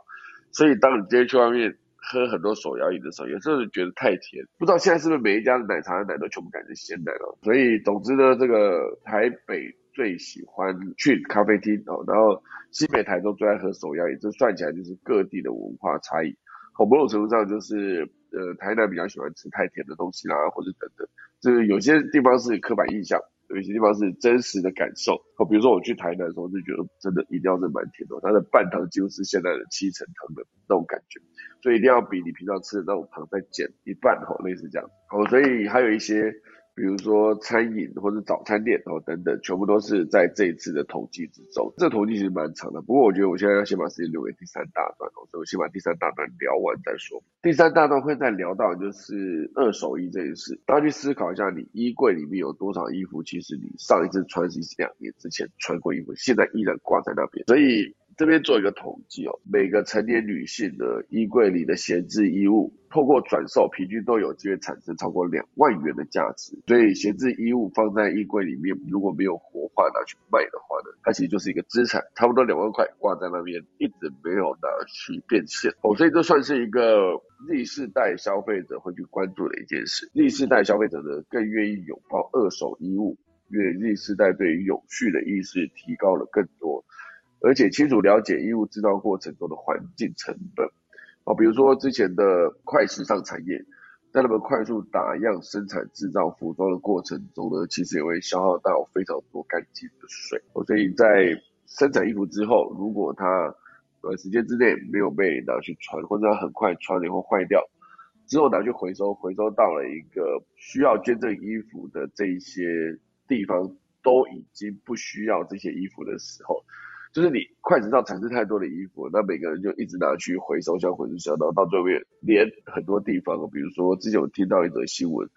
Speaker 1: 所以当你今天去外面，喝很多手摇饮的时候，有时候觉得太甜，不知道现在是不是每一家的奶茶的奶都全部改成鲜奶了。所以总之呢，这个台北最喜欢去咖啡厅哦，然后西北台中最爱喝手摇饮，这算起来就是各地的文化差异。某种程度上就是呃，台南比较喜欢吃太甜的东西啦，或者等等，就是有些地方是刻板印象。有些地方是真实的感受，好，比如说我去台南的时候就觉得真的一定要是蛮甜的，它的半糖几乎是现在的七成糖的那种感觉，所以一定要比你平常吃的那种糖再减一半，吼，类似这样，好，所以还有一些比如说餐饮或者早餐店哦等等，全部都是在这一次的统计之中。这统计其实蛮长的，不过我觉得我现在要先把时间留给第三大段哦，所以我先把第三大段聊完再说。第三大段会再聊到就是二手衣这件事，大家去思考一下，你衣柜里面有多少衣服，其实你上一次穿是两年之前穿过衣服，现在依然挂在那边，所以。这边做一个统计哦，每个成年女性的衣柜里的闲置衣物，透过转售，平均都有机会产生超过两万元的价值。所以闲置衣物放在衣柜里面，如果没有活化拿去卖的话呢，它其实就是一个资产，差不多两万块挂在那边，一直没有拿去变现哦。所以这算是一个 Z 世代消费者会去关注的一件事。Z 世代消费者呢，更愿意拥抱二手衣物，因为 Z 世代对于永续的意识提高了更多。而且清楚了解衣物制造过程中的环境成本，哦，比如说之前的快时尚产业，在他们快速打样生产制造服装的过程中呢，其实也会消耗到非常多干净的水，哦所以在生产衣服之后，如果它短时间之内没有被拿去穿，或者它很快穿了以后坏掉，之后拿去回收，回收到了一个需要捐赠衣服的这一些地方，都已经不需要这些衣服的时候。就是你快时尚产生太多的衣服，那每个人就一直拿去回收箱、回收箱，然后到最后面连很多地方，比如说之前我听到一则新闻，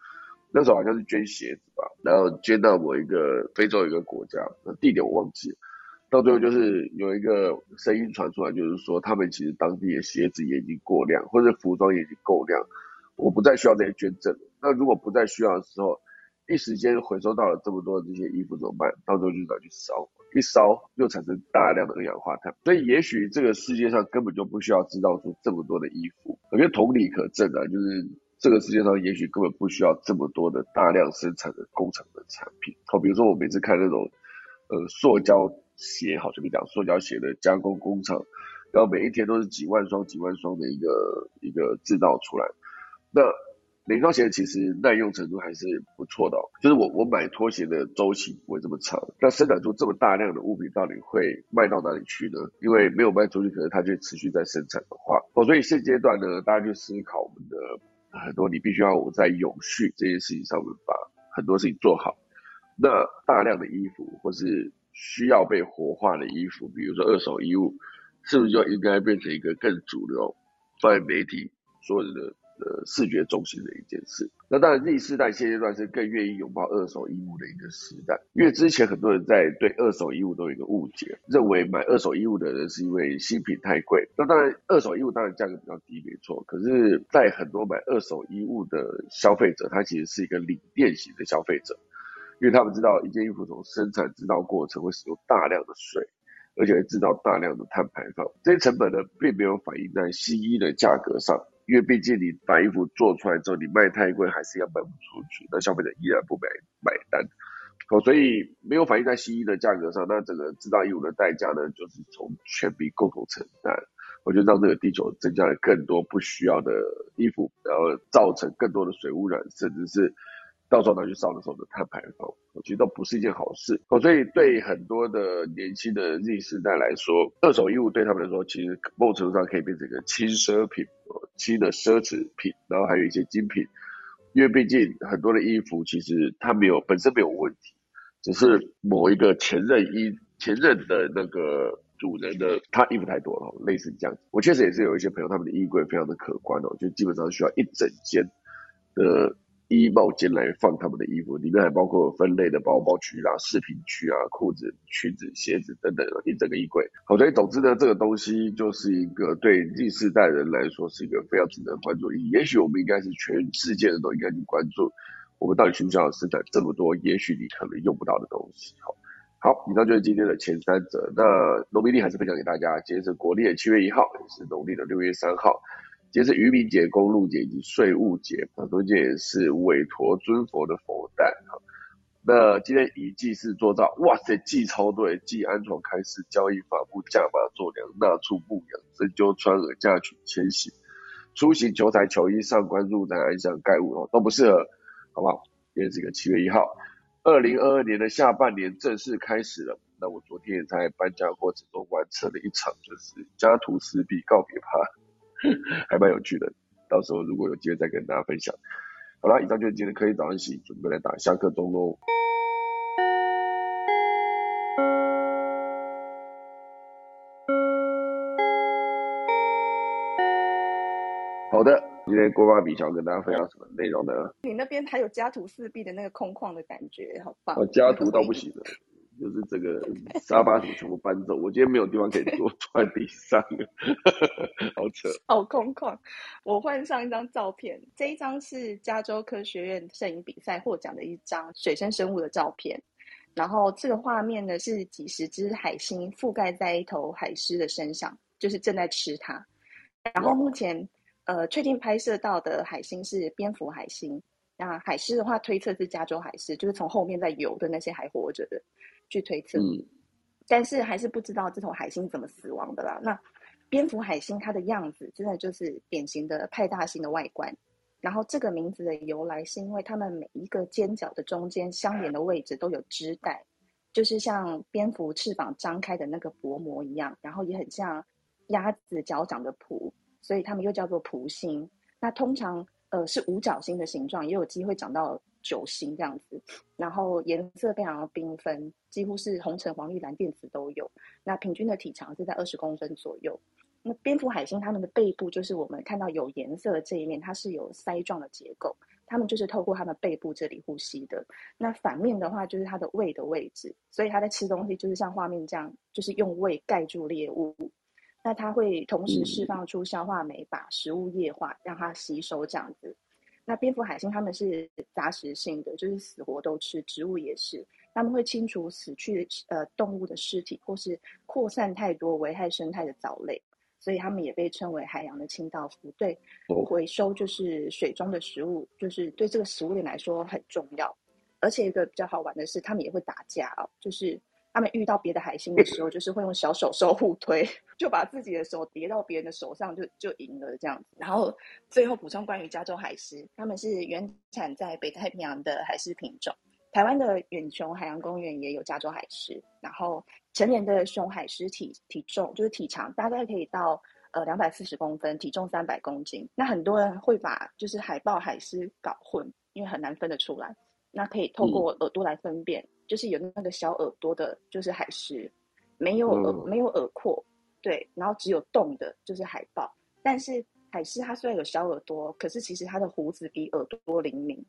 Speaker 1: 那时候好像是捐鞋子吧，然后捐到某一个非洲一个国家，地点我忘记了，到最后就是有一个声音传出来，就是说他们其实当地的鞋子也已经过量，或者服装也已经够量，我不再需要这些捐赠。那如果不再需要的时候，一时间回收到了这么多的这些衣服怎么办？到时候就拿去烧。一烧又产生大量的二氧化碳，所以也许这个世界上根本就不需要制造出这么多的衣服。我觉得同理可证啊，就是这个世界上也许根本不需要这么多的大量生产的工厂的产品。好，比如说我每次看那种呃塑胶鞋，好随便讲，塑胶鞋的加工工厂，然后每一天都是几万双、几万双的一个一个制造出来，那。每双鞋其实耐用程度还是不错的，就是我我买拖鞋的周期不会这么长。那生产出这么大量的物品，到底会卖到哪里去呢？因为没有卖出去，可能它就持续在生产的话，哦，所以现阶段呢，大家去思考我们的很多，你必须要我在永续这件事情上面把很多事情做好。那大量的衣服或是需要被活化的衣服，比如说二手衣物，是不是就应该变成一个更主流，放在媒体所有的？呃，视觉中心的一件事。那当然，Z 世代现阶段是更愿意拥抱二手衣物的一个时代，因为之前很多人在对二手衣物都有一个误解，认为买二手衣物的人是因为新品太贵。那当然，二手衣物当然价格比较低，没错。可是，在很多买二手衣物的消费者，他其实是一个理念型的消费者，因为他们知道一件衣服从生产制造过程会使用大量的水，而且会制造大量的碳排放，这些成本呢，并没有反映在新衣的价格上。因为毕竟你把衣服做出来之后，你卖太贵还是要卖不出去，那消费者依然不买买单，哦，所以没有反映在新衣的价格上，那整个制造衣服的代价呢，就是从全民共同承担，我觉得让这个地球增加了更多不需要的衣服，然后造成更多的水污染，甚至是。到时候拿去烧的时候的碳排放，其实都不是一件好事哦。所以对很多的年轻的 Z 世代来说，二手衣物对他们来说，其实某种程度上可以变成一个轻奢品，轻的奢侈品，然后还有一些精品。因为毕竟很多的衣服其实它没有本身没有问题，只是某一个前任衣前任的那个主人的他衣服太多了，类似这样子。我确实也是有一些朋友，他们的衣柜非常的可观哦，就基本上需要一整间的。衣帽间来放他们的衣服，里面还包括分类的包包区啦、饰品区啊、裤子、裙子、鞋子等等一整个衣柜。好，所以总之呢，这个东西就是一个对第四代人来说是一个非常值得关注。也许我们应该是全世界人都应该去关注，我们到底需不需要生产这么多？也许你可能用不到的东西。好，好，以上就是今天的前三者。那农民历还是分享给大家，今天是国历的七月一号，也是农历的六月三号。今天是渔民节、公路节以及税务节，很多节也是韦陀尊佛的佛诞哈。那今天以祭祀做造，哇塞，祭超对，祭安床开始交易法布驾马做粮纳畜牧羊针灸穿耳嫁娶迁徙出行求财求医上官入宅安享盖物哦都不适合，好不好？今天是一个七月一号，二零二二年的下半年正式开始了。那我昨天也在搬家过程中完成了一场就是家徒四壁告别趴。还蛮有趣的，到时候如果有机会再跟大家分享。好了，以上就是今天科技早上起，准备来打下课钟喽。好的，今天郭爸比想跟大家分享什么内容呢？
Speaker 2: 你那边还有家徒四壁的那个空旷的感觉，好棒！
Speaker 1: 我家徒到不行了，就是这个沙发什么全部搬走，我今天没有地方可以坐，坐在地上，好扯，
Speaker 2: 好空旷。我换上一张照片，这一张是加州科学院摄影比赛获奖的一张水生生物的照片。然后这个画面呢是几十只海星覆盖在一头海狮的身上，就是正在吃它。然后目前。呃，确定拍摄到的海星是蝙蝠海星。那海狮的话，推测是加州海狮，就是从后面在游的那些还活着的，去推测。嗯。但是还是不知道这头海星怎么死亡的啦。那蝙蝠海星它的样子真的就是典型的派大星的外观。然后这个名字的由来是因为它们每一个尖角的中间相连的位置都有枝带，就是像蝙蝠翅膀张开的那个薄膜一样，然后也很像鸭子脚掌的蹼。所以它们又叫做蹼星。那通常呃是五角星的形状，也有机会长到九星这样子。然后颜色非常的缤纷，几乎是红橙黄绿蓝靛紫都有。那平均的体长是在二十公分左右。那蝙蝠海星它们的背部就是我们看到有颜色的这一面，它是有鳃状的结构，它们就是透过它们背部这里呼吸的。那反面的话就是它的胃的位置，所以它在吃东西就是像画面这样，就是用胃盖住猎物。那它会同时释放出消化酶，把食物液化，让它吸收这样子。那蝙蝠海星它们是杂食性的，就是死活都吃，植物也是。他们会清除死去呃动物的尸体，或是扩散太多危害生态的藻类，所以他们也被称为海洋的清道夫。对，回收就是水中的食物，就是对这个食物链来说很重要。而且一个比较好玩的是，他们也会打架哦，就是。他们遇到别的海星的时候，就是会用小手手互推，就把自己的手叠到别人的手上，就就赢了这样子。然后最后补充关于加州海狮，他们是原产在北太平洋的海狮品种。台湾的远雄海洋公园也有加州海狮。然后成年的雄海狮体体重就是体长大概可以到呃两百四十公分，体重三百公斤。那很多人会把就是海豹、海狮搞混，因为很难分得出来。那可以透过耳朵来分辨。就是有那个小耳朵的，就是海狮，没有耳没有耳廓，对，然后只有洞的，就是海豹。但是海狮它虽然有小耳朵，可是其实它的胡子比耳朵灵敏，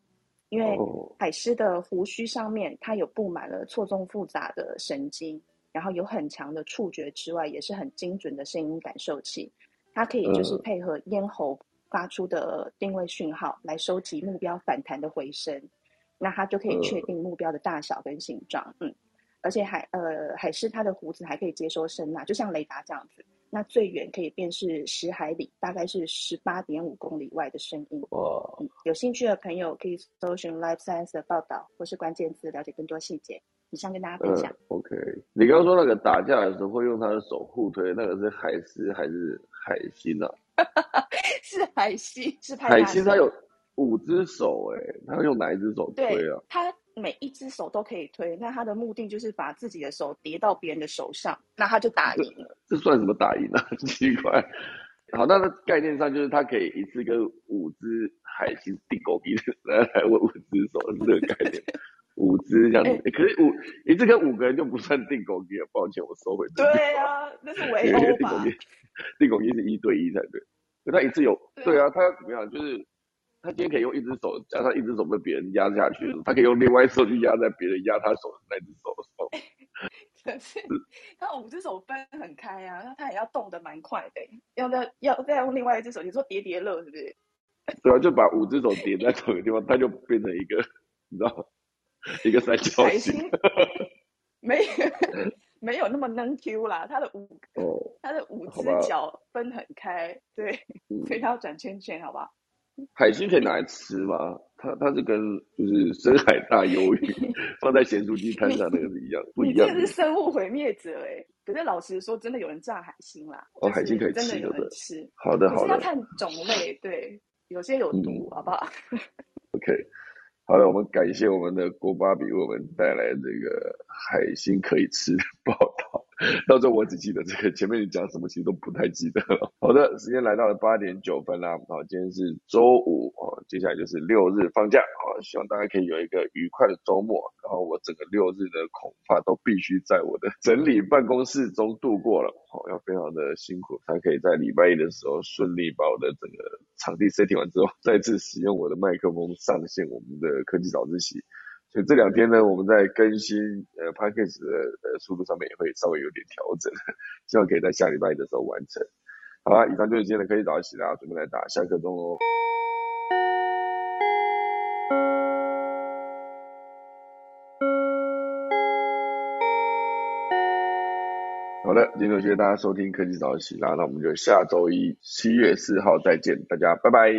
Speaker 2: 因为海狮的胡须上面它有布满了错综复杂的神经，然后有很强的触觉之外，也是很精准的声音感受器，它可以就是配合咽喉发出的定位讯号来收集目标反弹的回声。那它就可以确定目标的大小跟形状，嗯，而且海呃海狮它的胡子还可以接收声呐，就像雷达这样子。那最远可以辨识十海里，大概是十八点五公里外的声音。哇！有兴趣的朋友可以搜寻 Life Science 的报道或是关键字，了解更多细节。以上跟大家分享。
Speaker 1: OK，你刚刚说那个打架的时候会用他的手互推，那个是海狮还是海星啊？
Speaker 2: 是海星，是
Speaker 1: 海星，它有。五只手哎，他用哪一只手推啊？
Speaker 2: 他每一只手都可以推，那他的目的就是把自己的手叠到别人的手上，那他就打赢了。
Speaker 1: 这算什么打赢啊？奇怪。好，那个概念上就是他可以一次跟五只海星定狗逼来来问五只手是这个概念。五只这样子，可是五一次跟五个人就不算定狗逼了，抱歉，我收回。
Speaker 2: 对啊，那是围殴 吧？
Speaker 1: 定狗逼是一对一才对，可他一次有对啊，他要怎么样？就是。他今天可以用一只手加上一只手被别人压下去，他可以用另外一只手去压在别人压他手的那只手上。
Speaker 2: 可是他五只手分很开啊，那他也要动得蛮快的，要再要再用另外一只手，你说叠叠乐是不是？
Speaker 1: 对啊，就把五只手叠在同一个地方，它就变成一个，你知道，一个三角形。
Speaker 2: 没有 没有那么能 Q 啦，他的五哦，他的五只脚分很开，对，所以他要转圈圈，好不好？
Speaker 1: 海星可以拿来吃吗？它它是跟就是深海大鱿鱼 放在咸酥鸡摊上那个是一样，不一样。
Speaker 2: 这是生物毁灭者哎！可是老实说，真的有人炸海星啦。
Speaker 1: 哦，海星可以吃，
Speaker 2: 真的有人吃。
Speaker 1: 好的好的。
Speaker 2: 要看种类，对，有些有毒，好不好？
Speaker 1: OK，好了，我们感谢我们的郭巴比为我们带来这个海星可以吃的报道。到时候我只记得这个，前面你讲什么其实都不太记得了。好的，时间来到了八点九分啦，好，今天是周五哦，接下来就是六日放假啊，希望大家可以有一个愉快的周末。然后我整个六日的恐怕都必须在我的整理办公室中度过了，好，要非常的辛苦才可以在礼拜一的时候顺利把我的整个场地 setting 完之后，再次使用我的麦克风上线我们的科技早自习。所以这两天呢，我们在更新呃 p a c k a g e 的速度上面也会稍微有点调整，希望可以在下礼拜的时候完成。好啦，以上就是今天的科技早起啦，准备来打下课钟哦。好的，今天谢谢大家收听科技早起啦，那我们就下周一七月四号再见，大家拜拜。